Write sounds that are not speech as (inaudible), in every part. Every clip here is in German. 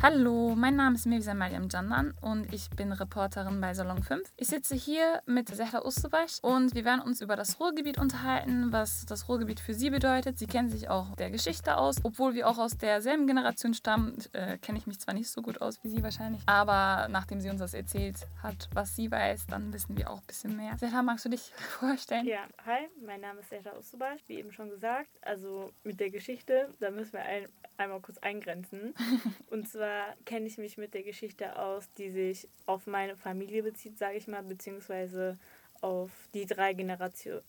Hallo, mein Name ist Mevisa Mariam Jandan und ich bin Reporterin bei Salon 5. Ich sitze hier mit Zehra Ustabaş und wir werden uns über das Ruhrgebiet unterhalten, was das Ruhrgebiet für sie bedeutet. Sie kennen sich auch der Geschichte aus. Obwohl wir auch aus derselben Generation stammen, äh, kenne ich mich zwar nicht so gut aus wie sie wahrscheinlich, aber nachdem sie uns das erzählt hat, was sie weiß, dann wissen wir auch ein bisschen mehr. Zehra, magst du dich (laughs) vorstellen? Ja, hi, mein Name ist Zehra Ustabaş, wie eben schon gesagt. Also mit der Geschichte, da müssen wir ein, einmal kurz eingrenzen. (laughs) und zwar kenne ich mich mit der Geschichte aus, die sich auf meine Familie bezieht, sage ich mal, beziehungsweise auf die drei Generationen,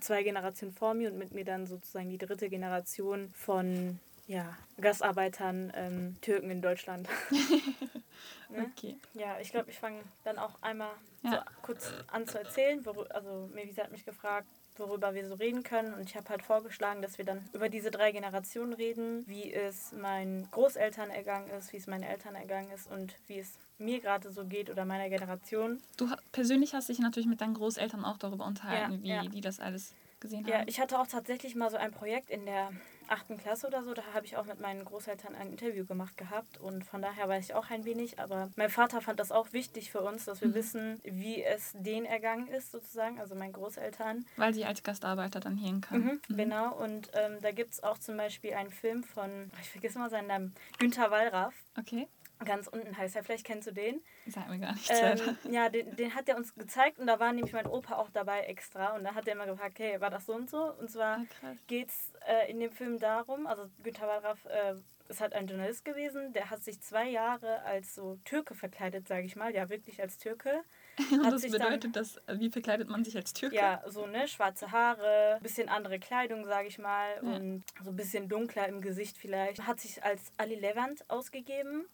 zwei Generationen vor mir und mit mir dann sozusagen die dritte Generation von ja, Gastarbeitern, ähm, Türken in Deutschland. (laughs) ne? Okay. Ja, ich glaube, ich fange dann auch einmal ja. so kurz an zu erzählen. Also Mevisa hat mich gefragt, worüber wir so reden können. Und ich habe halt vorgeschlagen, dass wir dann über diese drei Generationen reden, wie es meinen Großeltern ergangen ist, wie es meinen Eltern ergangen ist und wie es mir gerade so geht oder meiner Generation. Du persönlich hast dich natürlich mit deinen Großeltern auch darüber unterhalten, ja, wie ja. die das alles gesehen haben. Ja, ich hatte auch tatsächlich mal so ein Projekt in der achten Klasse oder so, da habe ich auch mit meinen Großeltern ein Interview gemacht gehabt und von daher weiß ich auch ein wenig, aber mein Vater fand das auch wichtig für uns, dass wir mhm. wissen, wie es denen ergangen ist sozusagen, also meinen Großeltern. Weil sie als Gastarbeiter dann hier kamen. Mhm, mhm. Genau, und ähm, da gibt es auch zum Beispiel einen Film von, ich vergesse mal seinen Namen, Günther Wallraff. Okay. Ganz unten heißt er, vielleicht kennst du den. Sag mir gar nichts. Ähm, ja, den, den hat er uns gezeigt und da war nämlich mein Opa auch dabei extra und da hat er immer gefragt, hey, war das so und so? Und zwar ah, geht es äh, in dem Film darum, also Günter Wallraff äh, ist halt ein Journalist gewesen, der hat sich zwei Jahre als so Türke verkleidet, sage ich mal, ja wirklich als Türke. (laughs) Und das bedeutet, dass, wie verkleidet man sich als Türke? Ja, so ne, schwarze Haare, bisschen andere Kleidung, sage ich mal, ja. und so ein bisschen dunkler im Gesicht vielleicht. Hat sich als Ali Levant ausgegeben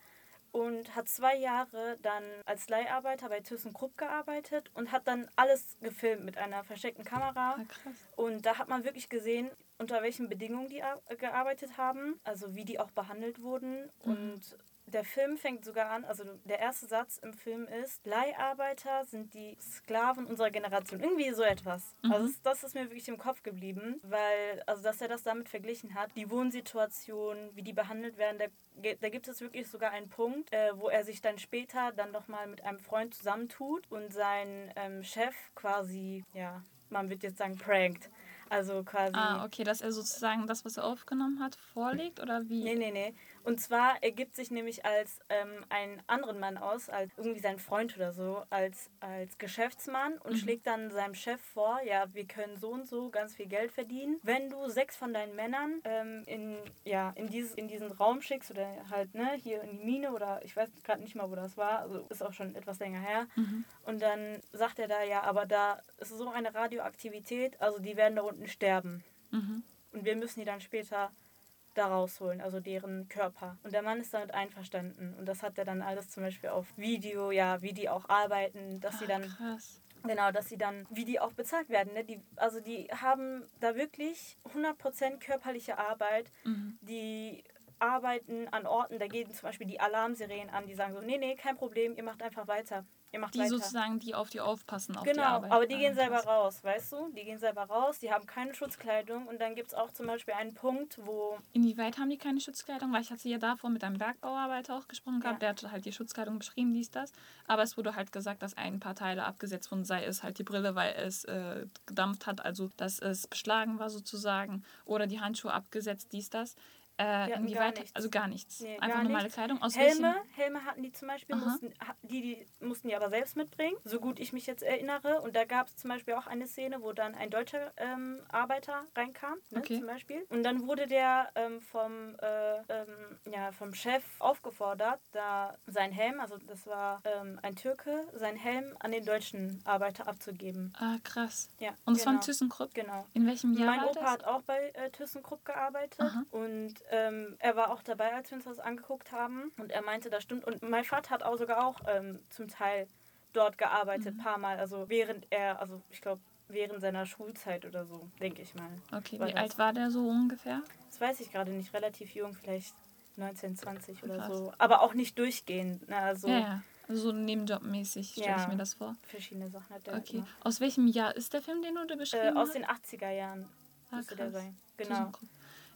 und hat zwei Jahre dann als Leiharbeiter bei ThyssenKrupp gearbeitet und hat dann alles gefilmt mit einer versteckten Kamera. Ah, und da hat man wirklich gesehen, unter welchen Bedingungen die gearbeitet haben, also wie die auch behandelt wurden mhm. und der Film fängt sogar an, also der erste Satz im Film ist, Leiharbeiter sind die Sklaven unserer Generation. Irgendwie so etwas. Mhm. Also das, ist mir wirklich im Kopf geblieben, weil, also dass er das damit verglichen hat, die Wohnsituation, wie die behandelt werden, da, da gibt es wirklich sogar einen Punkt, äh, wo er sich dann später dann nochmal mit einem Freund zusammentut und sein ähm, Chef quasi, ja, man wird jetzt sagen, prankt. Also quasi. Ah, okay, dass er sozusagen das, was er aufgenommen hat, vorlegt oder wie? Nee, nee, nee. Und zwar ergibt sich nämlich als ähm, einen anderen Mann aus, als irgendwie sein Freund oder so, als, als Geschäftsmann und mhm. schlägt dann seinem Chef vor, ja, wir können so und so ganz viel Geld verdienen, wenn du sechs von deinen Männern ähm, in, ja, in, dieses, in diesen Raum schickst oder halt ne, hier in die Mine oder ich weiß gerade nicht mal, wo das war, also ist auch schon etwas länger her. Mhm. Und dann sagt er da, ja, aber da ist so eine Radioaktivität, also die werden da unten sterben. Mhm. Und wir müssen die dann später da rausholen, also deren Körper. Und der Mann ist damit einverstanden. Und das hat er dann alles zum Beispiel auf Video, ja, wie die auch arbeiten, dass Ach, sie dann. Krass. Genau, dass sie dann, wie die auch bezahlt werden. Ne? Die, also die haben da wirklich 100% körperliche Arbeit. Mhm. Die arbeiten an Orten, da gehen zum Beispiel die Alarmsirenen an, die sagen so, nee, nee, kein Problem, ihr macht einfach weiter. Ihr macht die weiter. sozusagen, die auf die aufpassen. Auf genau, die Arbeit. aber die gehen selber raus, weißt du? Die gehen selber raus, die haben keine Schutzkleidung und dann gibt es auch zum Beispiel einen Punkt, wo... Inwieweit haben die keine Schutzkleidung? Weil ich hatte ja davor mit einem Bergbauarbeiter auch gesprochen gehabt, ja. der hat halt die Schutzkleidung beschrieben, dies, das. Aber es wurde halt gesagt, dass ein paar Teile abgesetzt wurden, sei es halt die Brille, weil es äh, gedampft hat, also dass es beschlagen war sozusagen, oder die Handschuhe abgesetzt, dies, das. Äh, inwieweit? Gar also gar nichts. Nee, Einfach gar normale nichts. Kleidung. Aus Helme, Helme hatten die zum Beispiel, mussten, die, die mussten die aber selbst mitbringen, so gut ich mich jetzt erinnere. Und da gab es zum Beispiel auch eine Szene, wo dann ein deutscher ähm, Arbeiter reinkam, ne, okay. zum Beispiel. Und dann wurde der ähm, vom, äh, ähm, ja, vom Chef aufgefordert, da sein Helm, also das war ähm, ein Türke, sein Helm an den deutschen Arbeiter abzugeben. Ah, krass. Ja, Und genau. war ThyssenKrupp? Genau. In welchem Jahr Mein Opa das? hat auch bei äh, ThyssenKrupp gearbeitet Aha. und ähm, er war auch dabei, als wir uns das angeguckt haben. Und er meinte, das stimmt. Und mein Vater hat auch sogar auch ähm, zum Teil dort gearbeitet, mhm. paar Mal. Also während er, also ich glaube, während seiner Schulzeit oder so, denke ich mal. Okay, wie alt war der so ungefähr? Das weiß ich gerade nicht. Relativ jung, vielleicht 19, 20 oder Krass. so. Aber auch nicht durchgehend. Ne? Also, ja, ja. Also so nebenjobmäßig stelle ja, ich mir das vor. Verschiedene Sachen hat er Okay. Aus welchem Jahr ist der Film, den du beschrieben äh, Aus den 80er Jahren ah, müsste der sein. Genau.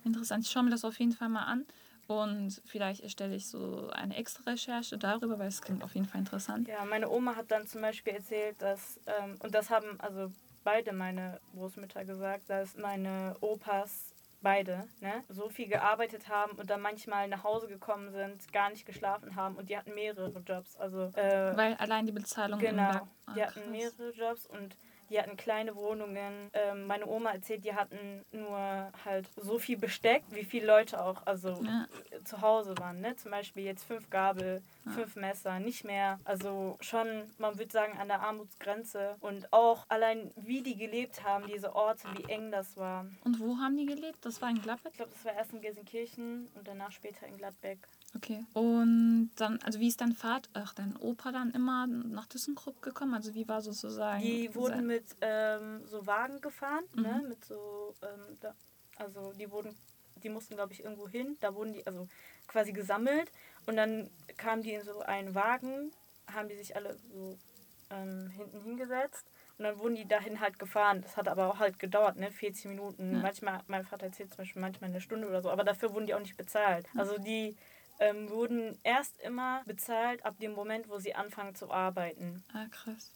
Interessant. Ich schaue mir das auf jeden Fall mal an. Und vielleicht erstelle ich so eine extra Recherche darüber, weil es klingt auf jeden Fall interessant. Ja, meine Oma hat dann zum Beispiel erzählt, dass, ähm, und das haben also beide meine Großmütter gesagt, dass meine Opas beide, ne, so viel gearbeitet haben und dann manchmal nach Hause gekommen sind, gar nicht geschlafen haben und die hatten mehrere Jobs. Also, äh, Weil allein die Bezahlung genau, ah, die hatten mehrere Jobs und die hatten kleine Wohnungen. Ähm, meine Oma erzählt, die hatten nur halt so viel Besteck, wie viele Leute auch also Ja. zu Hause waren. Ne? Zum Beispiel jetzt fünf Gabel, Ja. fünf Messer, nicht mehr. Also schon, man würde sagen, an der Armutsgrenze. Und auch allein, wie die gelebt haben, diese Orte, wie eng das war. Und wo haben die gelebt? Das war in Gladbeck? Ich glaube, das war erst in Gelsenkirchen und danach später in Gladbeck. Okay. Und dann, also wie ist dein Vater, ach, dein Opa dann immer nach ThyssenKrupp gekommen? Also wie war sozusagen. Die wurden sein- mit ähm, so Wagen gefahren, ne? Mhm. Mit so, ähm, da, also die wurden, die mussten glaube ich irgendwo hin, da wurden die also quasi gesammelt und dann kamen die in so einen Wagen, haben die sich alle so ähm, hinten hingesetzt und dann wurden die dahin halt gefahren. Das hat aber auch halt gedauert, ne? 40 Minuten. Ja. Manchmal, mein Vater erzählt zum Beispiel manchmal eine Stunde oder so, aber dafür wurden die auch nicht bezahlt. Also die ähm, wurden erst immer bezahlt ab dem Moment, wo sie anfangen zu arbeiten. Ah, krass.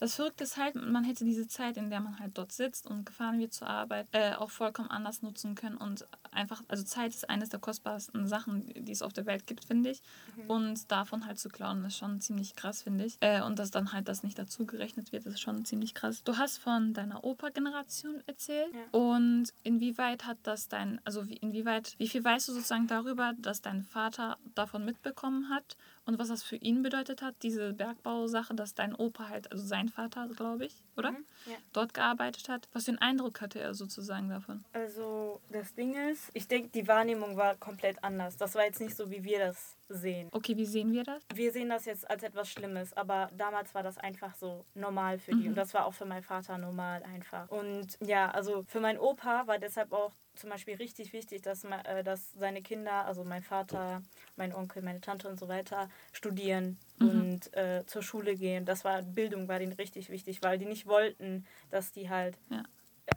Das Verrückte ist halt, man hätte diese Zeit, in der man halt dort sitzt und gefahren wird zur Arbeit, äh, auch vollkommen anders nutzen können. Und einfach, also Zeit ist eines der kostbarsten Sachen, die es auf der Welt gibt, finde ich. Mhm. Und davon halt zu klauen, ist schon ziemlich krass, finde ich. Äh, und dass dann halt das nicht dazu gerechnet wird, ist schon ziemlich krass. Du hast von deiner Opa-Generation erzählt. Ja. Und inwieweit hat das dein, also wie, inwieweit, wie viel weißt du sozusagen darüber, dass dein Vater davon mitbekommen hat und was das für ihn bedeutet hat, diese Bergbausache, dass dein Opa halt, also sein Vater, glaube ich, oder? Mhm, ja. Dort gearbeitet hat. Was für einen Eindruck hatte er sozusagen davon? Also das Ding ist, ich denke, die Wahrnehmung war komplett anders. Das war jetzt nicht so, wie wir das sehen. Okay, wie sehen wir das? Wir sehen das jetzt als etwas Schlimmes, aber damals war das einfach so normal für die. Mhm. Und das war auch für meinen Vater normal einfach. Und ja, also für meinen Opa war deshalb auch zum Beispiel richtig wichtig, dass, äh, dass seine Kinder, also mein Vater, mein Onkel, meine Tante und so weiter, studieren Mhm. und äh, zur Schule gehen. Das war Bildung war denen richtig wichtig, weil die nicht wollten, dass die halt Ja.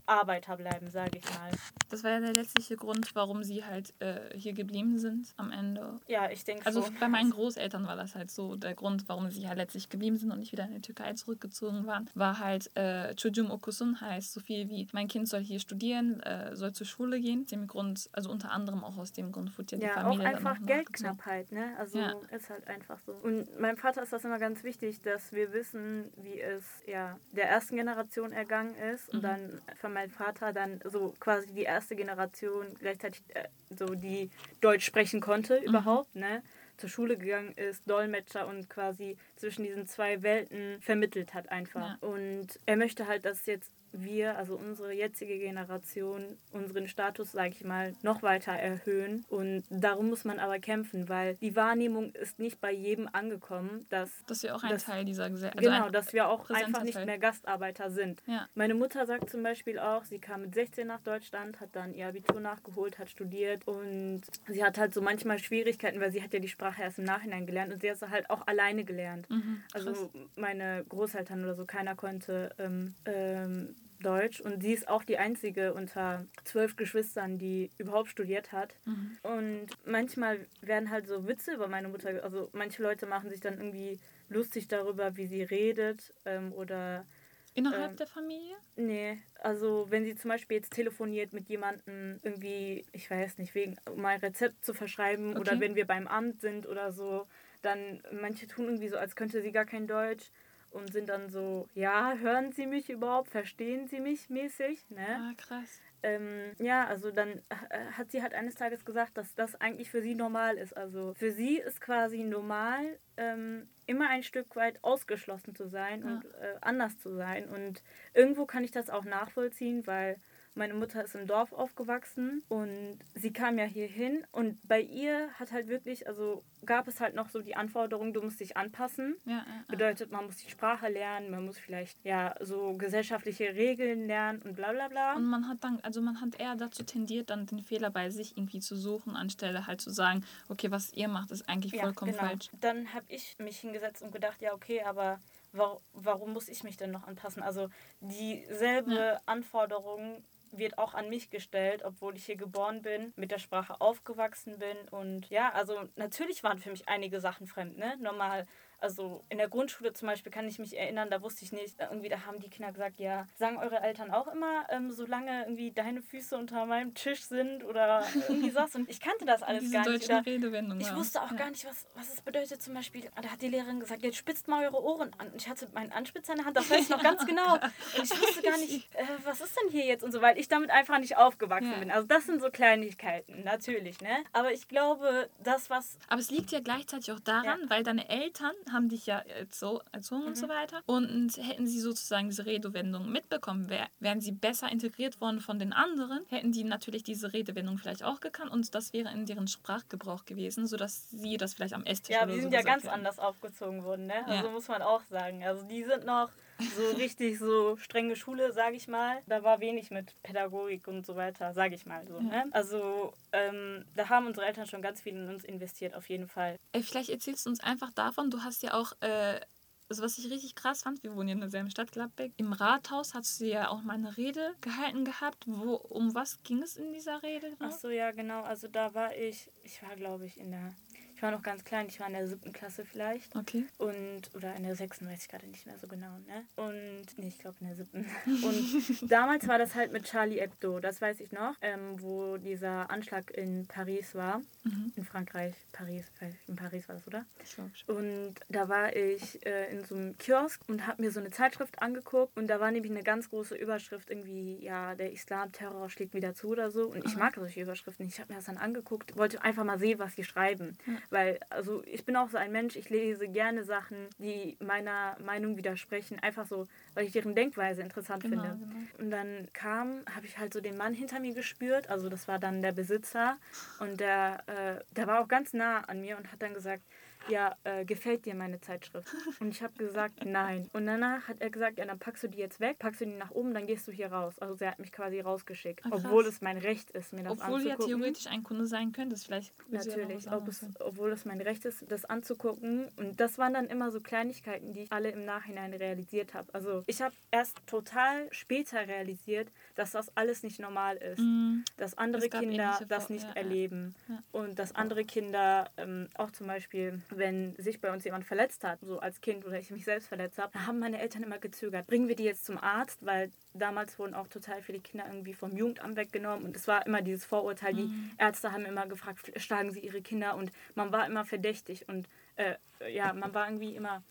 Arbeiter bleiben, sage ich mal. Das war ja der letztliche Grund, warum sie halt äh, hier geblieben sind am Ende. Ja, ich denke Also schon. bei meinen Großeltern war das halt so der Grund, warum sie halt letztlich geblieben sind und nicht wieder in die Türkei zurückgezogen waren, war halt äh, Çocuğum okusun heißt so viel wie mein Kind soll hier studieren, äh, soll zur Schule gehen. Dem Grund, also unter anderem auch aus dem Grund wurde ja die Ja, auch Familie einfach. Geldknappheit, ne? Also Ja. ist halt einfach so. Und meinem Vater ist das immer ganz wichtig, dass wir wissen, wie es ja der ersten Generation ergangen ist und Mhm. dann für meinen Vater dann so quasi die erste Generation gleichzeitig äh, so die Deutsch sprechen konnte Mhm. überhaupt, ne? Zur Schule gegangen ist, Dolmetscher und quasi zwischen diesen zwei Welten vermittelt hat einfach. Und er möchte halt, dass jetzt wir, also unsere jetzige Generation, unseren Status, sage ich mal, noch weiter erhöhen. Und darum muss man aber kämpfen, weil die Wahrnehmung ist nicht bei jedem angekommen, dass Dass wir auch ein Das- Teil dieser Gesellschaft genau, dass wir auch einfach nicht Teil. mehr Gastarbeiter sind. Ja. Meine Mutter sagt zum Beispiel auch, sie kam mit 16 nach Deutschland, hat dann ihr Abitur nachgeholt, hat studiert und sie hat halt so manchmal Schwierigkeiten, weil sie hat ja die Sprache erst im Nachhinein gelernt und sie hat sie halt auch alleine gelernt. Mhm. Also meine Großeltern oder so, keiner konnte ähm, ähm, Deutsch und sie ist auch die einzige unter zwölf Geschwistern, die überhaupt studiert hat. Mhm. Und manchmal werden halt so Witze über meine Mutter, also manche Leute machen sich dann irgendwie lustig darüber, wie sie redet ähm, oder Innerhalb ähm, der Familie? Nee, also wenn sie zum Beispiel jetzt telefoniert mit jemandem irgendwie, ich weiß nicht, wegen, um ein Rezept zu verschreiben Okay. oder wenn wir beim Amt sind oder so, dann manche tun irgendwie so, als könnte sie gar kein Deutsch und sind dann so, ja, hören Sie mich überhaupt, verstehen Sie mich mäßig, ne? Ah, krass. Ähm, ja, also dann äh, hat sie halt eines Tages gesagt, dass das eigentlich für sie normal ist. Also für sie ist quasi normal, ähm, immer ein Stück weit ausgeschlossen zu sein Ja. und äh, anders zu sein. Und irgendwo kann ich das auch nachvollziehen, weil meine Mutter ist im Dorf aufgewachsen und sie kam ja hier hin und bei ihr hat halt wirklich, also gab es halt noch so die Anforderung, du musst dich anpassen. Ja, ja, ja. Bedeutet, man muss die Sprache lernen, man muss vielleicht ja so gesellschaftliche Regeln lernen und bla bla bla. Und man hat dann, also man hat eher dazu tendiert, dann den Fehler bei sich irgendwie zu suchen, anstelle halt zu sagen, okay, was ihr macht, ist eigentlich vollkommen genau. falsch. Dann habe ich mich hingesetzt und gedacht, ja, okay, aber warum, warum muss ich mich denn noch anpassen? Also dieselbe Ja. Anforderung wird auch an mich gestellt, obwohl ich hier geboren bin, mit der Sprache aufgewachsen bin. Und ja, also natürlich waren für mich einige Sachen fremd, ne? Normal also in der Grundschule zum Beispiel kann ich mich erinnern, da wusste ich nicht, irgendwie da haben die Kinder gesagt, ja, sagen eure Eltern auch immer, ähm, solange irgendwie deine Füße unter meinem Tisch sind oder irgendwie (laughs) sowas. Und ich kannte das alles gar nicht. Redewendung, ich wusste auch ja. gar nicht, was, was es bedeutet. Zum Beispiel, da hat die Lehrerin gesagt, jetzt spitzt mal eure Ohren an. Und ich hatte meinen Anspitzer in der Hand, das weiß ich noch ganz (laughs) genau. Und ich wusste gar nicht, äh, was ist denn hier jetzt und so, weil ich damit einfach nicht aufgewachsen ja. bin. Also das sind so Kleinigkeiten, natürlich, ne? Aber ich glaube, das, was... Aber es liegt ja gleichzeitig auch daran, ja. weil deine Eltern haben dich ja erzogen mhm. und so weiter. Und hätten sie sozusagen diese Redewendung mitbekommen, wär, wären sie besser integriert worden von den anderen, hätten die natürlich diese Redewendung vielleicht auch gekannt und das wäre in deren Sprachgebrauch gewesen, sodass sie das vielleicht am Esstisch Ja, die sind so ja ganz werden. anders aufgezogen worden, ne? Also ja. muss man auch sagen. Also die sind noch so richtig so strenge Schule, sage ich mal. Da war wenig mit Pädagogik und so weiter, sage ich mal so. Ne? Also ähm, da haben unsere Eltern schon ganz viel in uns investiert, auf jeden Fall. Ey, vielleicht erzählst du uns einfach davon, du hast ja auch... Äh, also was ich richtig krass fand, wir wohnen ja in derselben Stadt, Gladbeck. Im Rathaus hast du ja auch mal eine Rede gehalten gehabt. Wo, um was ging es in dieser Rede? Genau? Ach so, ja, genau. Also da war ich, ich war glaube ich in der ich war noch ganz klein, ich war in der siebten Klasse vielleicht. Okay. Und, oder in der sechsten, weiß ich gerade nicht mehr so genau, ne? Und, nee, ich glaube in der siebten. (laughs) Und damals war das halt mit Charlie Hebdo, das weiß ich noch, ähm, wo dieser Anschlag in Paris war. Mhm. In Frankreich, Paris, in Paris war das, oder? Ich glaube schon. Und da war ich äh, in so einem Kiosk und habe mir so eine Zeitschrift angeguckt und da war nämlich eine ganz große Überschrift irgendwie, ja, der Islam-Terror schlägt wieder zu oder so. Und ich mag solche Überschriften. Ich habe mir das dann angeguckt, wollte einfach mal sehen, was die schreiben. Mhm. Weil, also ich bin auch so ein Mensch, ich lese gerne Sachen, die meiner Meinung widersprechen, einfach so, weil ich deren Denkweise interessant genau, finde. Genau. Und dann kam, habe ich halt so den Mann hinter mir gespürt, also das war dann der Besitzer und der, äh, der war auch ganz nah an mir und hat dann gesagt, ja, äh, gefällt dir meine Zeitschrift? Und ich habe gesagt, nein. Und danach hat er gesagt, ja, dann packst du die jetzt weg, packst du die nach oben, dann gehst du hier raus. Also er hat mich quasi rausgeschickt, Ach, obwohl es mein Recht ist, mir das obwohl anzugucken. Obwohl ja theoretisch ein Kunde sein könnte, vielleicht. Natürlich, ob es, obwohl es mein Recht ist, das anzugucken. Und das waren dann immer so Kleinigkeiten, die ich alle im Nachhinein realisiert habe. Also ich habe erst total später realisiert, dass das alles nicht normal ist. Mm. Dass andere Kinder das nicht ja, erleben. Ja. Und dass andere Kinder ähm, auch zum Beispiel wenn sich bei uns jemand verletzt hat, so als Kind oder ich mich selbst verletzt habe, haben meine Eltern immer gezögert. Bringen wir die jetzt zum Arzt, weil damals wurden auch total viele Kinder irgendwie vom Jugendamt weggenommen und es war immer dieses Vorurteil, die mhm. Ärzte haben immer gefragt, schlagen sie ihre Kinder und man war immer verdächtig und äh, ja, man war irgendwie immer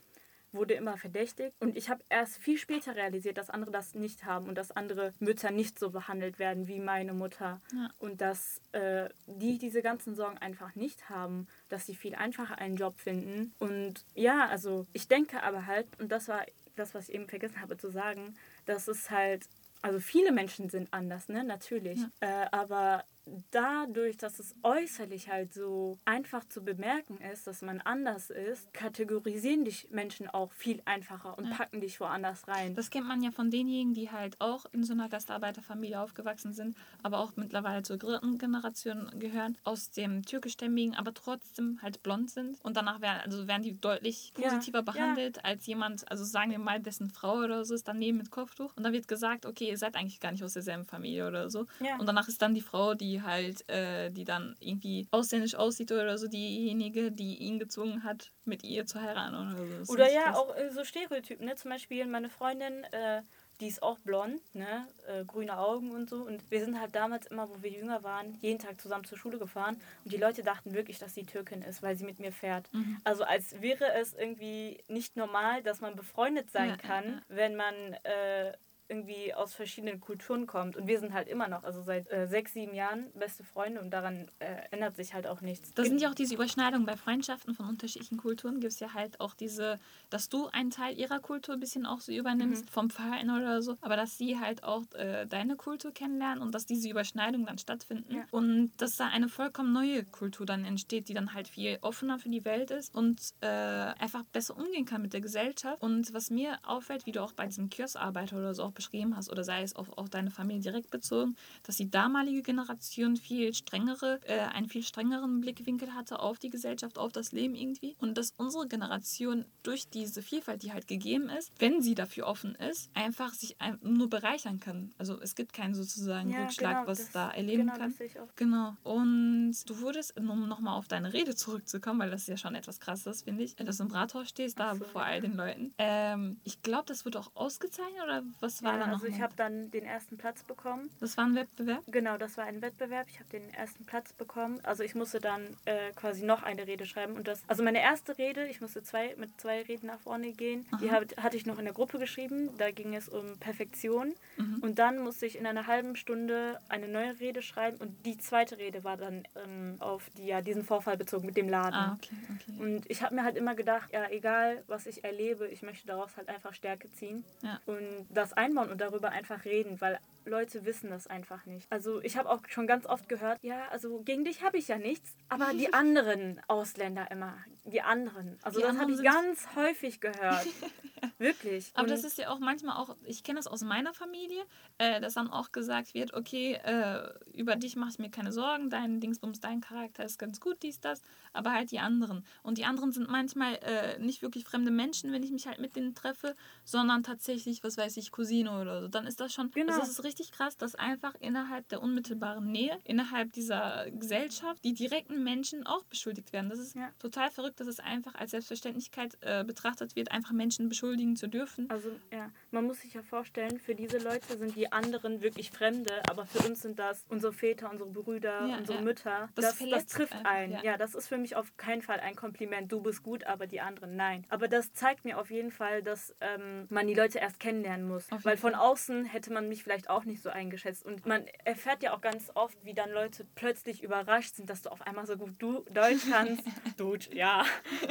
wurde immer verdächtigt. Und ich habe erst viel später realisiert, dass andere das nicht haben und dass andere Mütter nicht so behandelt werden wie meine Mutter. Ja. Und dass äh, die diese ganzen Sorgen einfach nicht haben, dass sie viel einfacher einen Job finden. Und ja, also ich denke aber halt, und das war das, was ich eben vergessen habe zu sagen, dass es halt also viele Menschen sind anders, ne, natürlich. Ja. Äh, aber dadurch, dass es äußerlich halt so einfach zu bemerken ist, dass man anders ist, kategorisieren dich Menschen auch viel einfacher und ja. packen dich woanders rein. Das kennt man ja von denjenigen, die halt auch in so einer Gastarbeiterfamilie aufgewachsen sind, aber auch mittlerweile zur dritten Generation gehören, aus dem türkischstämmigen, aber trotzdem halt blond sind. Und danach werden, also werden die deutlich positiver ja. behandelt ja. als jemand, also sagen wir mal, dessen Frau oder so ist daneben mit Kopftuch. Und dann wird gesagt, okay, ihr seid eigentlich gar nicht aus derselben Familie oder so. Und danach ist dann die Frau, die halt, äh, die dann irgendwie ausländisch aussieht oder so, diejenige, die ihn gezwungen hat, mit ihr zu heiraten oder so. oder ja, krass. auch äh, so Stereotypen, ne? Zum Beispiel meine Freundin, äh, die ist auch blond, ne? Äh, grüne Augen und so. Und wir sind halt damals immer, wo wir jünger waren, jeden Tag zusammen zur Schule gefahren. Und die Leute dachten wirklich, dass sie Türkin ist, weil sie mit mir fährt. Mhm. Also als wäre es irgendwie nicht normal, dass man befreundet sein ja, kann, ja, ja. wenn man äh, irgendwie aus verschiedenen Kulturen kommt. Und wir sind halt immer noch, also seit äh, sechs, sieben Jahren beste Freunde und daran äh, ändert sich halt auch nichts. Da sind ja auch diese Überschneidungen bei Freundschaften von unterschiedlichen Kulturen. Gibt es ja halt auch diese, dass du einen Teil ihrer Kultur ein bisschen auch so übernimmst, mhm. vom Verhalten oder so, aber dass sie halt auch äh, deine Kultur kennenlernen und dass diese Überschneidungen dann stattfinden. Ja. Und dass da eine vollkommen neue Kultur dann entsteht, die dann halt viel offener für die Welt ist und äh, einfach besser umgehen kann mit der Gesellschaft. Und was mir auffällt, wie du auch bei diesem Kiosk-Arbeiter oder so auch beschrieben hast, oder sei es auf, auf deine Familie direkt bezogen, dass die damalige Generation viel strengere, äh, einen viel strengeren Blickwinkel hatte auf die Gesellschaft, auf das Leben irgendwie. Und dass unsere Generation durch diese Vielfalt, die halt gegeben ist, wenn sie dafür offen ist, einfach sich nur bereichern kann. Also es gibt keinen sozusagen ja, Rückschlag, genau, was das, da erleben genau, kann. Genau. Und du wurdest, um nochmal auf deine Rede zurückzukommen, weil das ist ja schon etwas krasses, finde ich, dass du im Rathaus stehst, da so, vor all den Leuten. Ähm, ich glaube, das wird auch ausgezeichnet oder was war ja, da noch? Also ich habe dann den ersten Platz bekommen. Das war ein Wettbewerb? Genau, das war ein Wettbewerb. Ich habe den ersten Platz bekommen. Also ich musste dann äh, quasi noch eine Rede schreiben und das, also meine erste Rede, ich musste zwei mit zwei Reden nach vorne gehen. Aha. Die hab, hatte ich noch in der Gruppe geschrieben. Da ging es um Perfektion mhm. und dann musste ich in einer halben Stunde eine neue Rede schreiben und die zweite Rede war dann ähm, auf die, ja, diesen Vorfall bezogen mit dem Laden. Ah, okay, okay. Und ich habe mir halt immer gedacht, ja, egal was ich erlebe, ich möchte daraus halt einfach Stärke ziehen ja. und das einbauen und darüber einfach reden, weil Leute wissen das einfach nicht. Also ich habe auch schon ganz oft gehört, ja, also gegen dich habe ich ja nichts, aber die (laughs) anderen Ausländer immer, die anderen. Also die das habe ich ganz häufig gehört. (laughs) Wirklich. Aber und das ist ja auch manchmal auch, ich kenne das aus meiner Familie, äh, dass dann auch gesagt wird, okay, äh, über dich mache ich mir keine Sorgen, dein Dingsbums, dein Charakter ist ganz gut, dies, das, aber halt die anderen. Und die anderen sind manchmal äh, nicht wirklich fremde Menschen, wenn ich mich halt mit denen treffe, sondern tatsächlich, was weiß ich, Cousine oder so. Dann ist das schon, genau. das ist richtig krass, dass einfach innerhalb der unmittelbaren Nähe, innerhalb dieser Gesellschaft, die direkten Menschen auch beschuldigt werden. Das ist ja. total verrückt, dass es einfach als Selbstverständlichkeit äh, betrachtet wird, einfach Menschen beschuldigen zu dürfen. Also ja, man muss sich ja vorstellen, für diese Leute sind die anderen wirklich Fremde, aber für uns sind das unsere Väter, unsere Brüder, ja, unsere ja. Mütter. Das, das, das trifft einfach, einen. Ja. das ist für mich auf keinen Fall ein Kompliment. Du bist gut, aber die anderen nein. Aber das zeigt mir auf jeden Fall, dass ähm, man die Leute erst kennenlernen muss. Weil von außen hätte man mich vielleicht auch nicht so eingeschätzt. Und man erfährt ja auch ganz oft, wie dann Leute plötzlich überrascht sind, dass du auf einmal so gut du Deutsch kannst. (laughs) Deutsch, ja.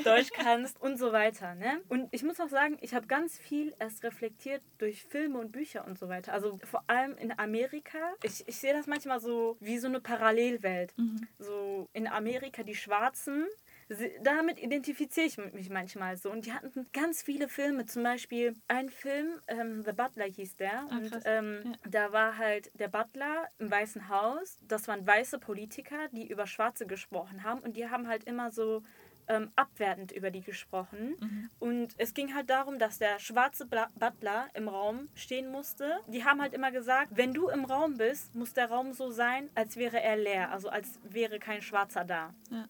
Deutsch kannst und so weiter. Ne? Und ich muss auch sagen, ich habe ganz viel erst reflektiert durch Filme und Bücher und so weiter. Also vor allem in Amerika. Ich, ich sehe das manchmal so wie so eine Parallelwelt. Mhm. So in Amerika die Schwarzen damit identifiziere ich mich manchmal so. Und die hatten ganz viele Filme, zum Beispiel ein Film, ähm, The Butler hieß der. Ah, und ähm, ja. da war halt der Butler im Weißen Haus. Das waren weiße Politiker, die über Schwarze gesprochen haben. Und die haben halt immer so ähm, abwertend über die gesprochen. Mhm. Und es ging halt darum, dass der schwarze Butler im Raum stehen musste. Die haben halt immer gesagt, wenn du im Raum bist, muss der Raum so sein, als wäre er leer, also als wäre kein Schwarzer da. Ja.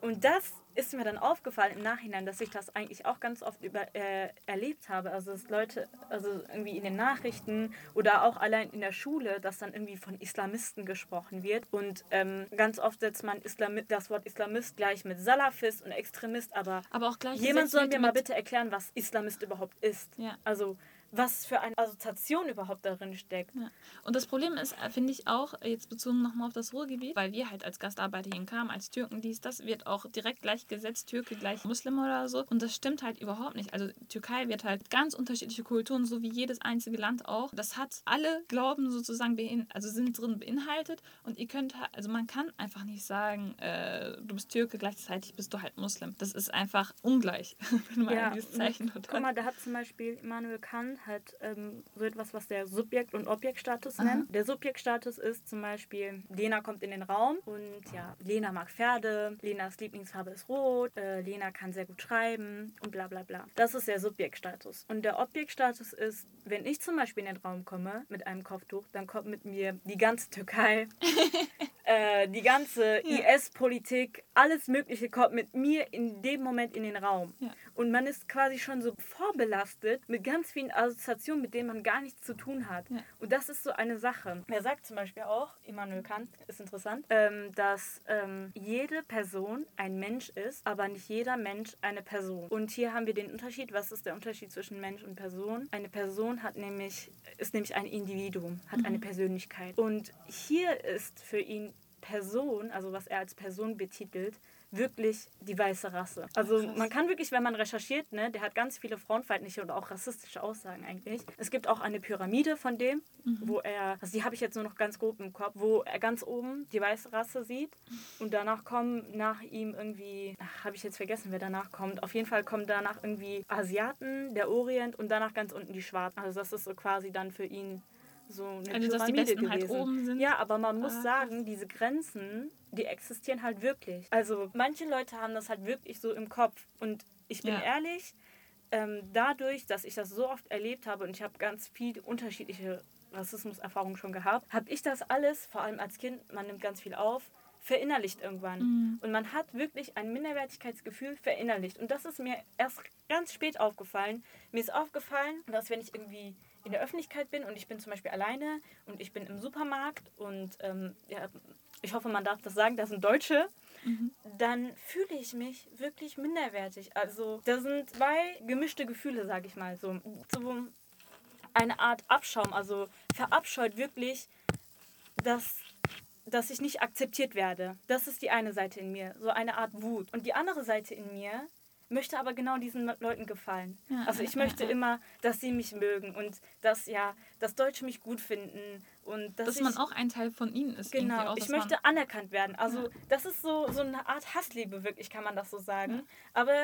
Und das ist mir dann aufgefallen im Nachhinein, dass ich das eigentlich auch ganz oft über, äh, erlebt habe. Also dass Leute, also irgendwie in den Nachrichten oder auch allein in der Schule, dass dann irgendwie von Islamisten gesprochen wird. Und ähm, ganz oft setzt man Islami das Wort Islamist gleich mit Salafist und Extremist, aber, aber auch gleich jemand soll mir mal bitte erklären, was Islamist überhaupt ist. Ja. Also was für eine Assoziation überhaupt darin steckt. Ja. Und das Problem ist, äh, finde ich auch, jetzt bezogen nochmal auf das Ruhrgebiet, weil wir halt als Gastarbeiter hier kamen, als Türken, dies, das, wird auch direkt gleichgesetzt, Türke gleich Muslim oder so. Und das stimmt halt überhaupt nicht. Also Türkei wird halt ganz unterschiedliche Kulturen, so wie jedes einzige Land auch. Das hat alle Glauben sozusagen, also sind drin beinhaltet. Und ihr könnt, also man kann einfach nicht sagen, äh, du bist Türke, gleichzeitig bist du halt Muslim. Das ist einfach ungleich, (laughs) wenn man ja, dieses Zeichen hat. Guck mal, da hat zum Beispiel Immanuel Kant halt ähm, so etwas, was der Subjekt- und Objektstatus nennt. Der Subjektstatus ist zum Beispiel, Lena kommt in den Raum und ja, Lena mag Pferde, Lenas Lieblingsfarbe ist rot, äh, Lena kann sehr gut schreiben und bla bla bla. Das ist der Subjektstatus. Und der Objektstatus ist, wenn ich zum Beispiel in den Raum komme mit einem Kopftuch, dann kommt mit mir die ganze Türkei, (laughs) äh, die ganze ja. IS-Politik, alles Mögliche kommt mit mir in dem Moment in den Raum. Ja. Und man ist quasi schon so vorbelastet mit ganz vielen Assoziationen, mit denen man gar nichts zu tun hat. Ja. Und das ist so eine Sache. Er sagt zum Beispiel auch, Immanuel Kant, ist interessant, ähm, dass ähm, jede Person ein Mensch ist, aber nicht jeder Mensch eine Person. Und hier haben wir den Unterschied. Was ist der Unterschied zwischen Mensch und Person? Eine Person hat nämlich, ist nämlich ein Individuum, hat mhm. eine Persönlichkeit. Und hier ist für ihn Person, also was er als Person betitelt, wirklich die weiße Rasse. Also Krass. man kann wirklich, wenn man recherchiert, ne, der hat ganz viele frauenfeindliche und auch rassistische Aussagen eigentlich. Es gibt auch eine Pyramide von dem, mhm. wo er, also die habe ich jetzt nur noch ganz grob im Kopf, wo er ganz oben die weiße Rasse sieht und danach kommen nach ihm irgendwie, habe ich jetzt vergessen, wer danach kommt. Auf jeden Fall kommen danach irgendwie Asiaten, der Orient und danach ganz unten die Schwarzen. Also das ist so quasi dann für ihn so eine also, Pyramide die halt gewesen. Halt oben sind. Ja, aber man muss ah, sagen, diese Grenzen, die existieren halt wirklich. Also manche Leute haben das halt wirklich so im Kopf. Und ich bin ja. ehrlich, ähm, dadurch, dass ich das so oft erlebt habe und ich habe ganz viele unterschiedliche Rassismuserfahrungen schon gehabt, habe ich das alles, vor allem als Kind, man nimmt ganz viel auf, verinnerlicht irgendwann. Mhm. Und man hat wirklich ein Minderwertigkeitsgefühl verinnerlicht. Und das ist mir erst ganz spät aufgefallen. Mir ist aufgefallen, dass wenn ich irgendwie in der Öffentlichkeit bin und ich bin zum Beispiel alleine und ich bin im Supermarkt und ähm, ja, ich hoffe, man darf das sagen, das sind Deutsche, mhm. dann fühle ich mich wirklich minderwertig. Also da sind zwei gemischte Gefühle, sage ich mal. So, so eine Art Abschaum, also verabscheut wirklich, dass dass ich nicht akzeptiert werde. Das ist die eine Seite in mir, so eine Art Wut. Und die andere Seite in mir möchte aber genau diesen Leuten gefallen. Ja, also ich möchte ja, ja. immer, dass sie mich mögen und dass ja, dass Deutsche mich gut finden und dass, dass ich, man auch ein Teil von ihnen ist. Genau, auch, ich möchte anerkannt werden. Also das ist so so eine Art Hassliebe wirklich, kann man das so sagen. Aber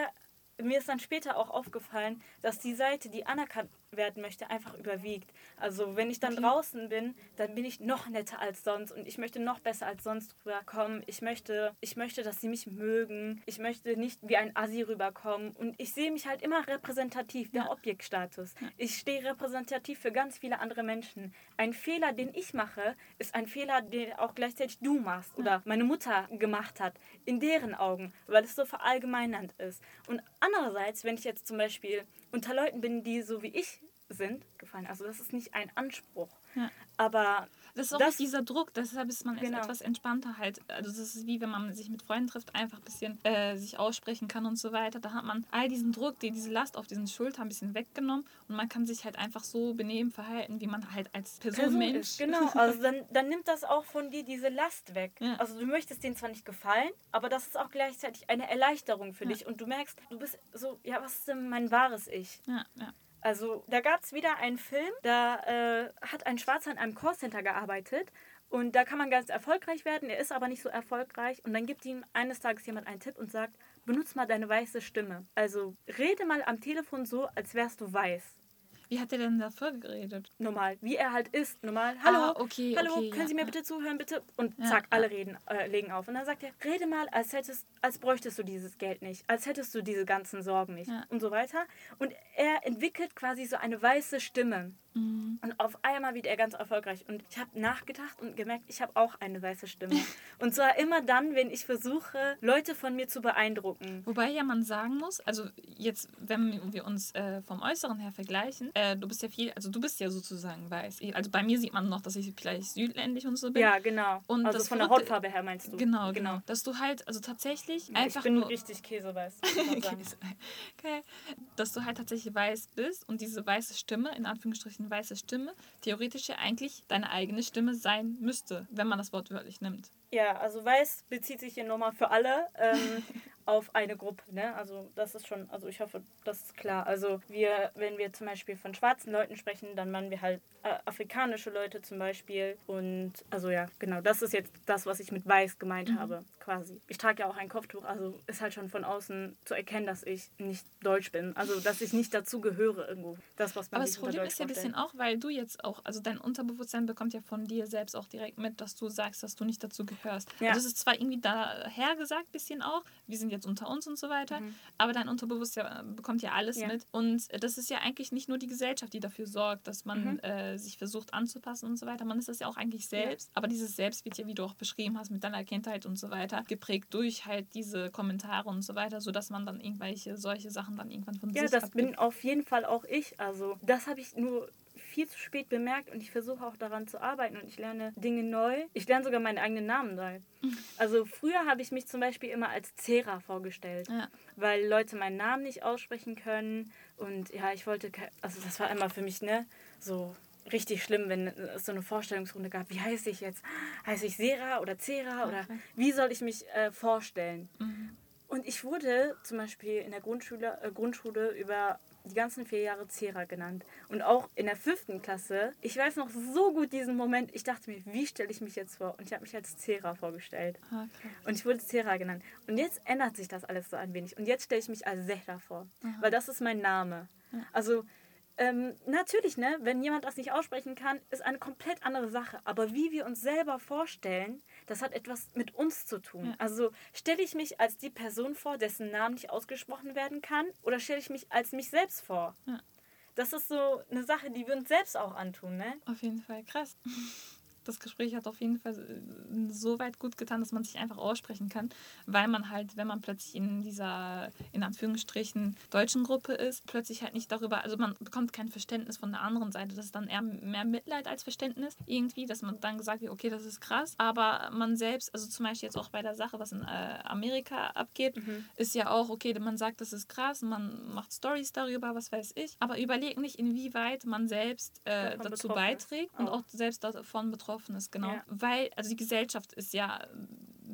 mir ist dann später auch aufgefallen, dass die Seite, die anerkannt werden möchte, einfach überwiegt. Also wenn ich dann okay. draußen bin, dann bin ich noch netter als sonst und ich möchte noch besser als sonst rüberkommen. Ich möchte, ich möchte, dass sie mich mögen. Ich möchte nicht wie ein Assi rüberkommen und ich sehe mich halt immer repräsentativ, der ja. Objektstatus. Ja. Ich stehe repräsentativ für ganz viele andere Menschen. Ein Fehler, den ich mache, ist ein Fehler, den auch gleichzeitig du machst oder meine Mutter gemacht hat, in deren Augen, weil es so verallgemeinernd ist. Und andererseits, wenn ich jetzt zum Beispiel unter Leuten bin, die so wie ich sind, gefallen. Also das ist nicht ein Anspruch. Ja. Aber das ist auch das, dieser Druck, deshalb ist man genau. etwas entspannter halt. Also das ist wie wenn man sich mit Freunden trifft, einfach ein bisschen äh, sich aussprechen kann und so weiter. Da hat man all diesen Druck, die, diese Last auf diesen Schultern ein bisschen weggenommen und man kann sich halt einfach so benehmen, verhalten, wie man halt als Person, Person Mensch. Ist. Genau, (laughs) also dann, dann nimmt das auch von dir diese Last weg. Ja. Also du möchtest denen zwar nicht gefallen, aber das ist auch gleichzeitig eine Erleichterung für ja. dich und du merkst, du bist so, ja, was ist denn mein wahres Ich? Ja, ja. Also da gab es wieder einen Film, da äh, hat ein Schwarzer in einem Callcenter gearbeitet und da kann man ganz erfolgreich werden, er ist aber nicht so erfolgreich und dann gibt ihm eines Tages jemand einen Tipp und sagt, benutze mal deine weiße Stimme. Also rede mal am Telefon so, als wärst du weiß. Wie hat er denn davor geredet? Normal, wie er halt ist, normal. Hallo, ah, okay, hallo, okay, können ja, Sie mir bitte zuhören, bitte? Und ja, zack, alle reden, äh, legen auf. Und dann sagt er, rede mal, als hättest, als bräuchtest du dieses Geld nicht, als hättest du diese ganzen Sorgen nicht und so weiter. Und er entwickelt quasi so eine weiße Stimme. Mhm. Und auf einmal wird er ganz erfolgreich. Und ich habe nachgedacht und gemerkt, ich habe auch eine weiße Stimme. (laughs) und zwar immer dann, wenn ich versuche, Leute von mir zu beeindrucken. Wobei ja man sagen muss, also jetzt, wenn wir uns äh, vom Äußeren her vergleichen, äh, du bist ja viel, also du bist ja sozusagen weiß. Also bei mir sieht man noch, dass ich vielleicht südländisch und so bin. Ja, genau. Und also von der Hautfarbe her meinst du? Genau, genau, genau. Dass du halt, also tatsächlich ja, einfach. Ich bin nur, richtig käseweiß. (laughs) Käse. (laughs) okay. Dass du halt tatsächlich weiß bist und diese weiße Stimme, in Anführungsstrichen, Anführungsstrichen weiße Stimme theoretisch ja eigentlich deine eigene Stimme sein müsste, wenn man das Wort wörtlich nimmt. Ja, also weiß bezieht sich hier nochmal für alle. Ähm, (laughs) auf eine Gruppe. Ne? Also das ist schon, also ich hoffe, das ist klar. Also wir, wenn wir zum Beispiel von schwarzen Leuten sprechen, dann meinen wir halt äh, afrikanische Leute zum Beispiel. Und also ja, genau, das ist jetzt das, was ich mit weiß gemeint mhm. habe, quasi. Ich trage ja auch ein Kopftuch, also ist halt schon von außen zu erkennen, dass ich nicht deutsch bin. Also dass ich nicht dazu gehöre irgendwo. Das, was man Aber das Problem ist ja ein bisschen auch, weil du jetzt auch, also dein Unterbewusstsein bekommt ja von dir selbst auch direkt mit, dass du sagst, dass du nicht dazu gehörst. Ja. Also das ist zwar irgendwie daher gesagt, bisschen auch, wir sind jetzt unter uns und so weiter. Mhm. Aber dein Unterbewusstsein bekommt ja alles ja. mit. Und das ist ja eigentlich nicht nur die Gesellschaft, die dafür sorgt, dass man mhm. äh, sich versucht anzupassen und so weiter. Man ist das ja auch eigentlich selbst. Ja. Aber dieses Selbst wird ja, wie du auch beschrieben hast, mit deiner Kindheit und so weiter, geprägt durch halt diese Kommentare und so weiter, sodass man dann irgendwelche solche Sachen dann irgendwann von ja, sich Ja, das bin auf jeden Fall auch ich. Also das habe ich nur viel zu spät bemerkt und ich versuche auch daran zu arbeiten und ich lerne Dinge neu. Ich lerne sogar meinen eigenen Namen neu. (laughs) Also früher habe ich mich zum Beispiel immer als Zera vorgestellt, ja. weil Leute meinen Namen nicht aussprechen können und ja, ich wollte, also das war immer für mich, ne, so richtig schlimm, wenn es so eine Vorstellungsrunde gab. Wie heiße ich jetzt? Heiße ich Sera oder Zera? Oder wie soll ich mich äh, vorstellen? Mhm. Und ich wurde zum Beispiel in der Grundschule, äh, Grundschule über die ganzen vier Jahre Zera genannt. Und auch in der fünften Klasse, ich weiß noch so gut diesen Moment, ich dachte mir, wie stelle ich mich jetzt vor? Und ich habe mich als Zera vorgestellt. Okay. Ah, und ich wurde Zera genannt. Und jetzt ändert sich das alles so ein wenig. Und jetzt stelle ich mich als Zehra vor, Aha. weil das ist mein Name. Ja. Also ähm, natürlich, ne, wenn jemand das nicht aussprechen kann, ist eine komplett andere Sache. Aber wie wir uns selber vorstellen, das hat etwas mit uns zu tun. Ja. Also stelle ich mich als die Person vor, dessen Namen nicht ausgesprochen werden kann, oder stelle ich mich als mich selbst vor? Ja. Das ist so eine Sache, die wir uns selbst auch antun, ne? Auf jeden Fall, krass (laughs) das Gespräch hat auf jeden Fall äh, so weit gut getan, dass man sich einfach aussprechen kann, weil man halt, wenn man plötzlich in dieser, in Anführungsstrichen, deutschen Gruppe ist, plötzlich halt nicht darüber, also man bekommt kein Verständnis von der anderen Seite. Das ist dann eher mehr Mitleid als Verständnis irgendwie, dass man dann gesagt wird, okay, das ist krass, aber man selbst, also zum Beispiel jetzt auch bei der Sache, was in äh, Amerika abgeht, mhm. ist ja auch, okay, man sagt, das ist krass, man macht Stories darüber, was weiß ich, aber überlegt nicht, inwieweit man selbst äh, dazu beiträgt und auch selbst davon betroffen betroffen ist, genau. Ja. Weil, also die Gesellschaft ist ja,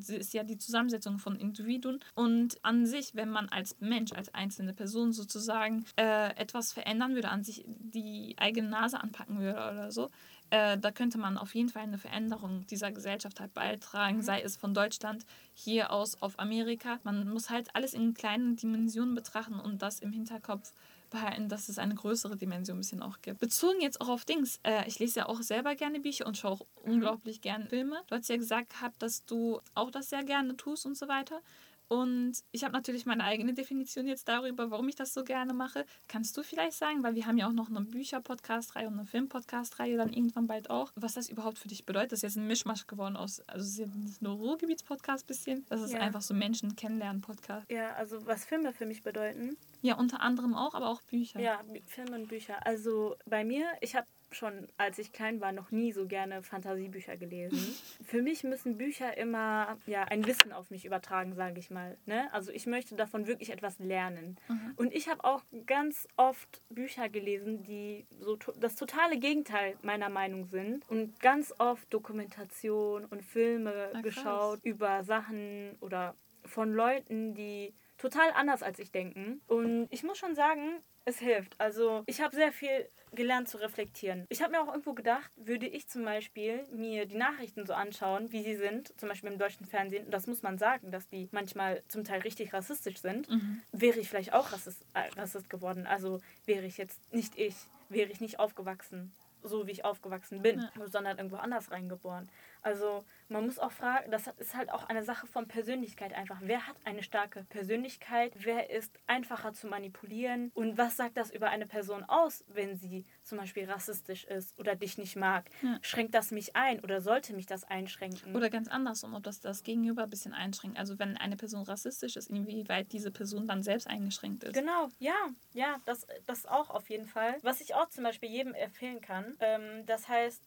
ist ja die Zusammensetzung von Individuen und an sich, wenn man als Mensch, als einzelne Person sozusagen äh, etwas verändern würde, an sich die eigene Nase anpacken würde oder so, äh, da könnte man auf jeden Fall eine Veränderung dieser Gesellschaft halt beitragen, mhm. sei es von Deutschland hier aus auf Amerika. Man muss halt alles in kleinen Dimensionen betrachten und das im Hinterkopf behalten, dass es eine größere Dimension ein bisschen auch gibt. Bezogen jetzt auch auf Dings, äh, ich lese ja auch selber gerne Bücher und schaue auch mhm. unglaublich gerne Filme. Du hast ja gesagt gehabt, dass du auch das sehr gerne tust und so weiter. Und ich habe natürlich meine eigene Definition jetzt darüber, warum ich das so gerne mache. Kannst du vielleicht sagen, weil wir haben ja auch noch eine Bücher-Podcast-Reihe und eine Film-Podcast-Reihe dann irgendwann bald auch, was das überhaupt für dich bedeutet? Das ist jetzt ein Mischmasch geworden aus, also es ist jetzt nicht nur Ruhrgebiets-Podcast bisschen, das ist ja. einfach so Menschen kennenlernen Podcast. Ja, also was Filme für mich bedeuten. Ja, unter anderem auch, aber auch Bücher. Ja, Filme und Bücher. Also bei mir, ich habe schon, als ich klein war, noch nie so gerne Fantasiebücher gelesen. (laughs) Für mich müssen Bücher immer ja, ein Wissen auf mich übertragen, sage ich mal. Ne? Also ich möchte davon wirklich etwas lernen. Mhm. Und ich habe auch ganz oft Bücher gelesen, die so to das totale Gegenteil meiner Meinung sind. Und ganz oft Dokumentation und Filme Na, geschaut über Sachen oder von Leuten, die total anders als ich denken. Und ich muss schon sagen, es hilft. Also ich habe sehr viel gelernt zu reflektieren. Ich habe mir auch irgendwo gedacht, würde ich zum Beispiel mir die Nachrichten so anschauen, wie sie sind, zum Beispiel im deutschen Fernsehen, und das muss man sagen, dass die manchmal zum Teil richtig rassistisch sind, mhm. wäre ich vielleicht auch Rassist, äh, Rassist geworden. Also wäre ich jetzt nicht ich, wäre ich nicht aufgewachsen so wie ich aufgewachsen bin, ja. sondern irgendwo anders reingeboren. Also man muss auch fragen, das ist halt auch eine Sache von Persönlichkeit einfach. Wer hat eine starke Persönlichkeit? Wer ist einfacher zu manipulieren? Und was sagt das über eine Person aus, wenn sie zum Beispiel rassistisch ist oder dich nicht mag? Ja. Schränkt das mich ein oder sollte mich das einschränken? Oder ganz andersrum, ob das das Gegenüber ein bisschen einschränkt. Also wenn eine Person rassistisch ist, inwieweit diese Person dann selbst eingeschränkt ist. Genau, ja, ja, das, das auch auf jeden Fall. Was ich auch zum Beispiel jedem empfehlen kann, ähm, das heißt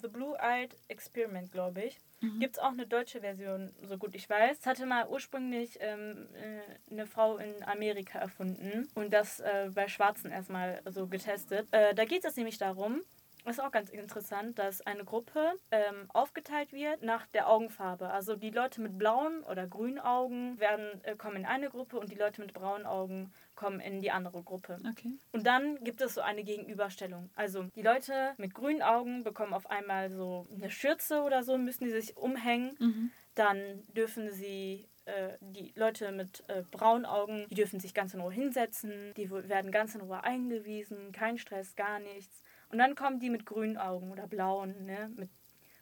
The Blue-Eyed Experiment, glaube ich. Mhm. Gibt es auch eine deutsche Version, so gut ich weiß. Das hatte mal ursprünglich ähm, äh, eine Frau in Amerika erfunden und das äh, bei Schwarzen erstmal so getestet. Äh, da geht es nämlich darum, ist auch ganz interessant, dass eine Gruppe ähm, aufgeteilt wird nach der Augenfarbe. Also die Leute mit blauen oder grünen Augen werden, äh, kommen in eine Gruppe und die Leute mit braunen Augen kommen in die andere Gruppe. Okay. Und dann gibt es so eine Gegenüberstellung. Also die Leute mit grünen Augen bekommen auf einmal so eine Schürze oder so, müssen die sich umhängen. Mhm. Dann dürfen sie äh, die Leute mit äh, braunen Augen, die dürfen sich ganz in Ruhe hinsetzen, die werden ganz in Ruhe eingewiesen, kein Stress, gar nichts. Und dann kommen die mit grünen Augen oder blauen, ne, mit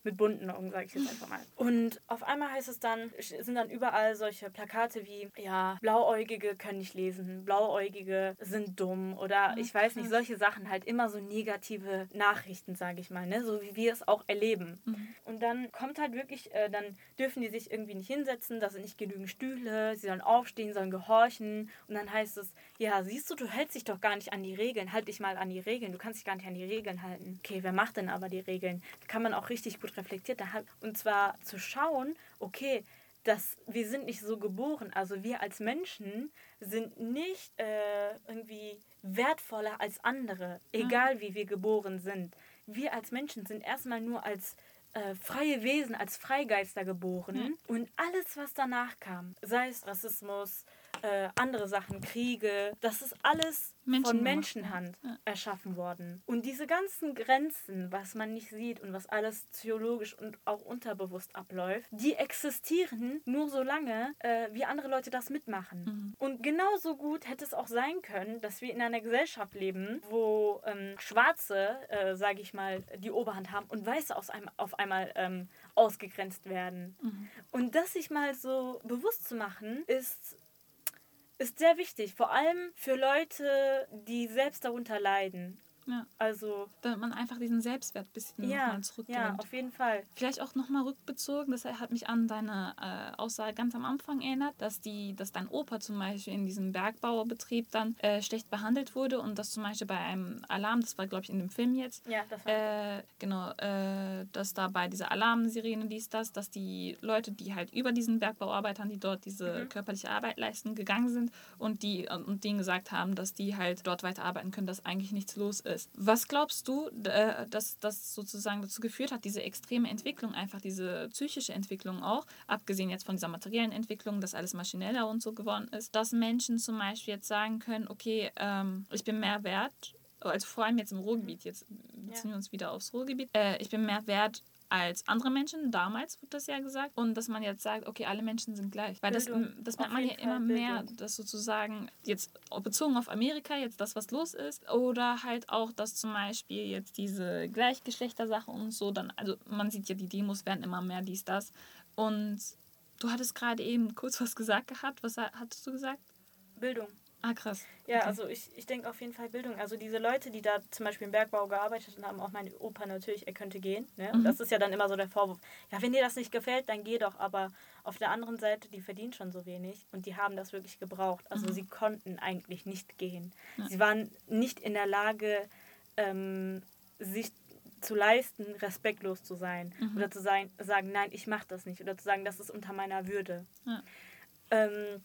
mit bunten Augen, sage ich jetzt einfach mal. Und auf einmal heißt es dann, sind dann überall solche Plakate wie, ja, Blauäugige können nicht lesen, Blauäugige sind dumm oder ich weiß nicht, solche Sachen halt immer so negative Nachrichten, sage ich mal, ne? so wie wir es auch erleben. Mhm. Und dann kommt halt wirklich, äh, dann dürfen die sich irgendwie nicht hinsetzen, da sind nicht genügend Stühle, sie sollen aufstehen, sollen gehorchen und dann heißt es, ja, siehst du, du hältst dich doch gar nicht an die Regeln, halt dich mal an die Regeln, du kannst dich gar nicht an die Regeln halten. Okay, wer macht denn aber die Regeln? Da kann man auch richtig gut reflektiert. Und zwar zu schauen, okay, dass wir sind nicht so geboren. Also wir als Menschen sind nicht äh, irgendwie wertvoller als andere, egal wie wir geboren sind. wir als Menschen sind erstmal nur als äh, freie Wesen, als Freigeister geboren. Mhm. Und alles, was danach kam, sei es Rassismus, äh, andere Sachen, Kriege, das ist alles von Menschenhand ja. erschaffen worden. Und diese ganzen Grenzen, was man nicht sieht und was alles theologisch und auch unterbewusst abläuft, die existieren nur so lange, äh, wie andere Leute das mitmachen. Mhm. Und genauso gut hätte es auch sein können, dass wir in einer Gesellschaft leben, wo ähm, Schwarze, äh, sage ich mal, die Oberhand haben und Weiße aus einem, auf einmal ähm, ausgegrenzt werden. Mhm. Und das sich mal so bewusst zu machen, ist ist sehr wichtig, vor allem für Leute, die selbst darunter leiden. Ja. Also. Damit man einfach diesen Selbstwert ein bisschen ja, nochmal zurückgewinnt. Ja, auf jeden Fall. Vielleicht auch nochmal rückbezogen, das hat mich an deine äh, Aussage ganz am Anfang erinnert, dass, die, dass dein Opa zum Beispiel in diesem Bergbauerbetrieb dann äh, schlecht behandelt wurde und dass zum Beispiel bei einem Alarm, das war glaube ich in dem Film jetzt, ja, das war äh, genau, äh, dass da bei dieser Alarmsirene dies, das, dass die Leute, die halt über diesen Bergbauarbeitern, die dort diese mhm. körperliche Arbeit leisten, gegangen sind und die und denen gesagt haben, dass die halt dort weiterarbeiten können, dass eigentlich nichts los ist ist. Was glaubst du, äh, dass das sozusagen dazu geführt hat, diese extreme Entwicklung, einfach diese psychische Entwicklung auch, abgesehen jetzt von dieser materiellen Entwicklung, dass alles maschineller und so geworden ist, dass Menschen zum Beispiel jetzt sagen können, okay, ähm, ich bin mehr wert, also vor allem jetzt im Ruhrgebiet, jetzt beziehen wir uns wieder aufs Ruhrgebiet, äh, ich bin mehr wert als andere Menschen. Damals wird das ja gesagt. Und dass man jetzt sagt, okay, alle Menschen sind gleich. Weil das, das merkt man ja immer mehr, dass sozusagen jetzt bezogen auf Amerika jetzt das, was los ist. Oder halt auch, dass zum Beispiel jetzt diese Gleichgeschlechtersache und so dann, also man sieht ja, die Demos werden immer mehr, dies, das. Und du hattest gerade eben kurz was gesagt gehabt. Was hattest du gesagt? Bildung. Ah, krass. Ja, okay. also ich, ich denke auf jeden Fall Bildung. Also diese Leute, die da zum Beispiel im Bergbau gearbeitet haben, auch mein Opa natürlich, er könnte gehen. Ne? Mhm. Das ist ja dann immer so der Vorwurf. Ja, wenn dir das nicht gefällt, dann geh doch. Aber auf der anderen Seite, die verdienen schon so wenig und die haben das wirklich gebraucht. Also mhm. sie konnten eigentlich nicht gehen. Ja. Sie waren nicht in der Lage, ähm, sich zu leisten, respektlos zu sein. Mhm. Oder zu sein, sagen, nein, ich mache das nicht. Oder zu sagen, das ist unter meiner Würde. Ja. Ähm,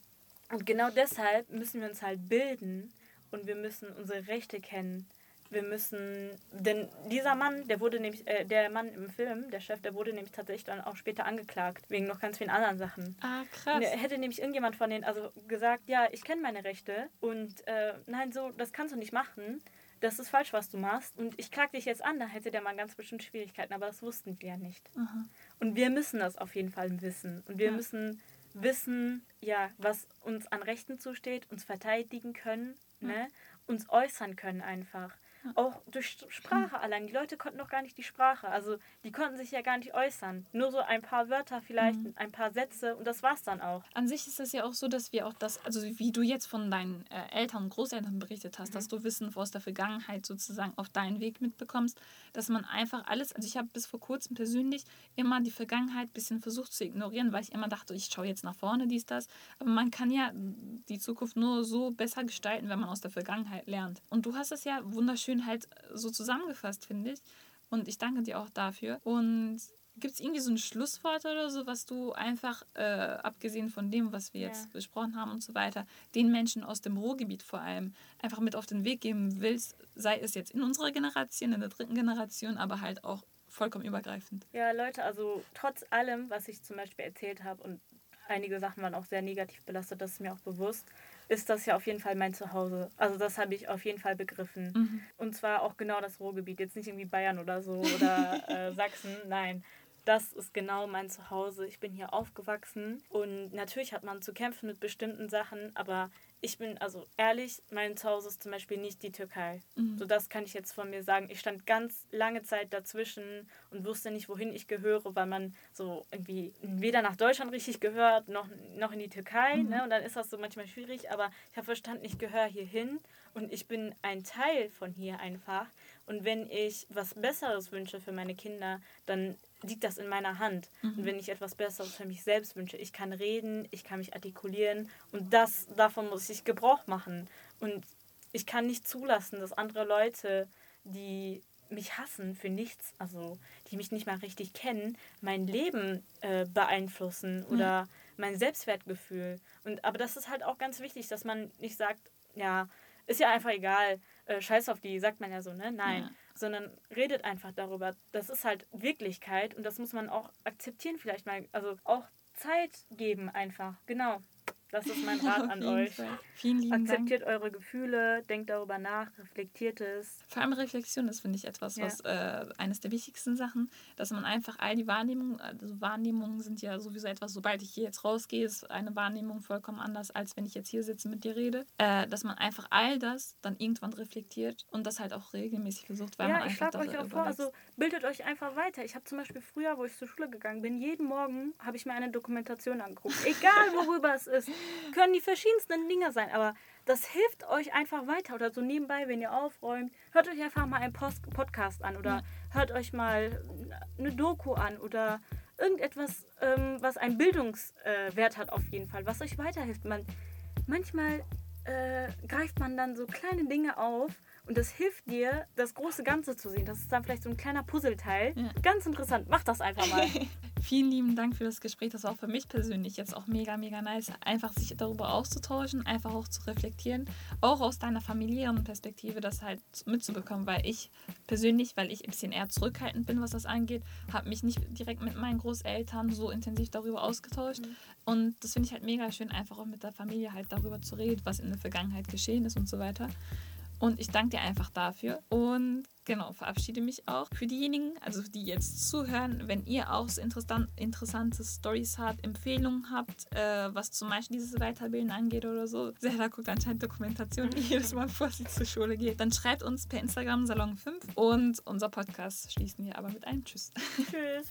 und genau deshalb müssen wir uns halt bilden und wir müssen unsere Rechte kennen. Wir müssen, denn dieser Mann, der wurde nämlich, äh, der Mann im Film, der Chef, der wurde nämlich tatsächlich dann auch später angeklagt, wegen noch ganz vielen anderen Sachen. Ah, krass. Und hätte nämlich irgendjemand von denen also gesagt, ja, ich kenne meine Rechte und äh, nein, so, das kannst du nicht machen. Das ist falsch, was du machst. Und ich klag dich jetzt an, da hätte der Mann ganz bestimmt Schwierigkeiten, aber das wussten wir ja nicht. Aha. Und wir müssen das auf jeden Fall wissen. Und wir ja. müssen wissen, ja, was uns an Rechten zusteht, uns verteidigen können, ja. ne? uns äußern können einfach. Auch durch Sprache allein. Die Leute konnten noch gar nicht die Sprache. Also die konnten sich ja gar nicht äußern. Nur so ein paar Wörter vielleicht, mhm. ein paar Sätze und das war's dann auch. An sich ist es ja auch so, dass wir auch das, also wie du jetzt von deinen äh, Eltern und Großeltern berichtet hast, mhm. dass du Wissen aus der Vergangenheit sozusagen auf deinen Weg mitbekommst, dass man einfach alles, also ich habe bis vor kurzem persönlich immer die Vergangenheit ein bisschen versucht zu ignorieren, weil ich immer dachte, ich schaue jetzt nach vorne, dies, das. Aber man kann ja die Zukunft nur so besser gestalten, wenn man aus der Vergangenheit lernt. Und du hast es ja wunderschön schön halt so zusammengefasst, finde ich. Und ich danke dir auch dafür. Und gibt es irgendwie so ein Schlusswort oder so, was du einfach, äh, abgesehen von dem, was wir ja. jetzt besprochen haben und so weiter, den Menschen aus dem Ruhrgebiet vor allem einfach mit auf den Weg geben willst, sei es jetzt in unserer Generation, in der dritten Generation, aber halt auch vollkommen übergreifend. Ja, Leute, also trotz allem, was ich zum Beispiel erzählt habe und einige Sachen waren auch sehr negativ belastet, das ist mir auch bewusst ist das ja auf jeden Fall mein Zuhause. Also das habe ich auf jeden Fall begriffen. Mhm. Und zwar auch genau das Ruhrgebiet. Jetzt nicht irgendwie Bayern oder so oder (laughs) äh, Sachsen. Nein, das ist genau mein Zuhause. Ich bin hier aufgewachsen und natürlich hat man zu kämpfen mit bestimmten Sachen, aber ich bin also ehrlich, mein Zuhause ist zum Beispiel nicht die Türkei. Mhm. So das kann ich jetzt von mir sagen. Ich stand ganz lange Zeit dazwischen und wusste nicht, wohin ich gehöre, weil man so irgendwie weder nach Deutschland richtig gehört, noch, noch in die Türkei. Mhm. Ne? Und dann ist das so manchmal schwierig, aber ich habe verstanden, ich gehöre hierhin und ich bin ein Teil von hier einfach. Und wenn ich was Besseres wünsche für meine Kinder, dann liegt das in meiner Hand. Mhm. Und wenn ich etwas Besseres für mich selbst wünsche, ich kann reden, ich kann mich artikulieren und das, davon muss ich Gebrauch machen. Und ich kann nicht zulassen, dass andere Leute, die mich hassen für nichts, also die mich nicht mal richtig kennen, mein Leben äh, beeinflussen oder mhm. mein Selbstwertgefühl. Und aber das ist halt auch ganz wichtig, dass man nicht sagt, ja, ist ja einfach egal, äh, scheiß auf die, sagt man ja so, ne? Nein. Ja sondern redet einfach darüber. Das ist halt Wirklichkeit und das muss man auch akzeptieren, vielleicht mal. Also auch Zeit geben einfach. Genau. Das ist mein Rat an euch. Fall. Vielen lieben Akzeptiert Dank. eure Gefühle, denkt darüber nach, reflektiert es. Vor allem Reflexion ist, finde ich, etwas, ja. was äh, eines der wichtigsten Sachen, dass man einfach all die Wahrnehmungen, also Wahrnehmungen sind ja sowieso etwas, sobald ich hier jetzt rausgehe, ist eine Wahrnehmung vollkommen anders, als wenn ich jetzt hier sitze mit dir rede. Äh, dass man einfach all das dann irgendwann reflektiert und das halt auch regelmäßig versucht, weil ja, man einfach. Ja, ich schlage euch auch vor, also bildet euch einfach weiter. Ich habe zum Beispiel früher, wo ich zur Schule gegangen bin, jeden Morgen habe ich mir eine Dokumentation angeguckt. Egal worüber es ist. Können die verschiedensten Dinge sein, aber das hilft euch einfach weiter oder so nebenbei, wenn ihr aufräumt. Hört euch einfach mal einen Post Podcast an oder hört euch mal eine Doku an oder irgendetwas, ähm, was einen Bildungswert äh, hat auf jeden Fall, was euch weiterhilft. Man, manchmal äh, greift man dann so kleine Dinge auf und das hilft dir, das große Ganze zu sehen. Das ist dann vielleicht so ein kleiner Puzzleteil. Ja. Ganz interessant. Mach das einfach mal. (laughs) Vielen lieben Dank für das Gespräch. Das war auch für mich persönlich jetzt auch mega, mega nice, einfach sich darüber auszutauschen, einfach auch zu reflektieren, auch aus deiner familiären Perspektive das halt mitzubekommen, weil ich persönlich, weil ich ein bisschen eher zurückhaltend bin, was das angeht, habe mich nicht direkt mit meinen Großeltern so intensiv darüber ausgetauscht. Mhm. Und das finde ich halt mega schön, einfach auch mit der Familie halt darüber zu reden, was in der Vergangenheit geschehen ist und so weiter. Und ich danke dir einfach dafür. Und genau, verabschiede mich auch. Für diejenigen, also die jetzt zuhören, wenn ihr auch so interessant, interessante Stories habt, Empfehlungen habt, äh, was zum Beispiel dieses Weiterbilden angeht oder so. Sarah guckt anscheinend Dokumentation jedes Mal, bevor sie zur Schule geht. Dann schreibt uns per Instagram Salon 5 und unser Podcast schließen wir aber mit einem Tschüss. Tschüss.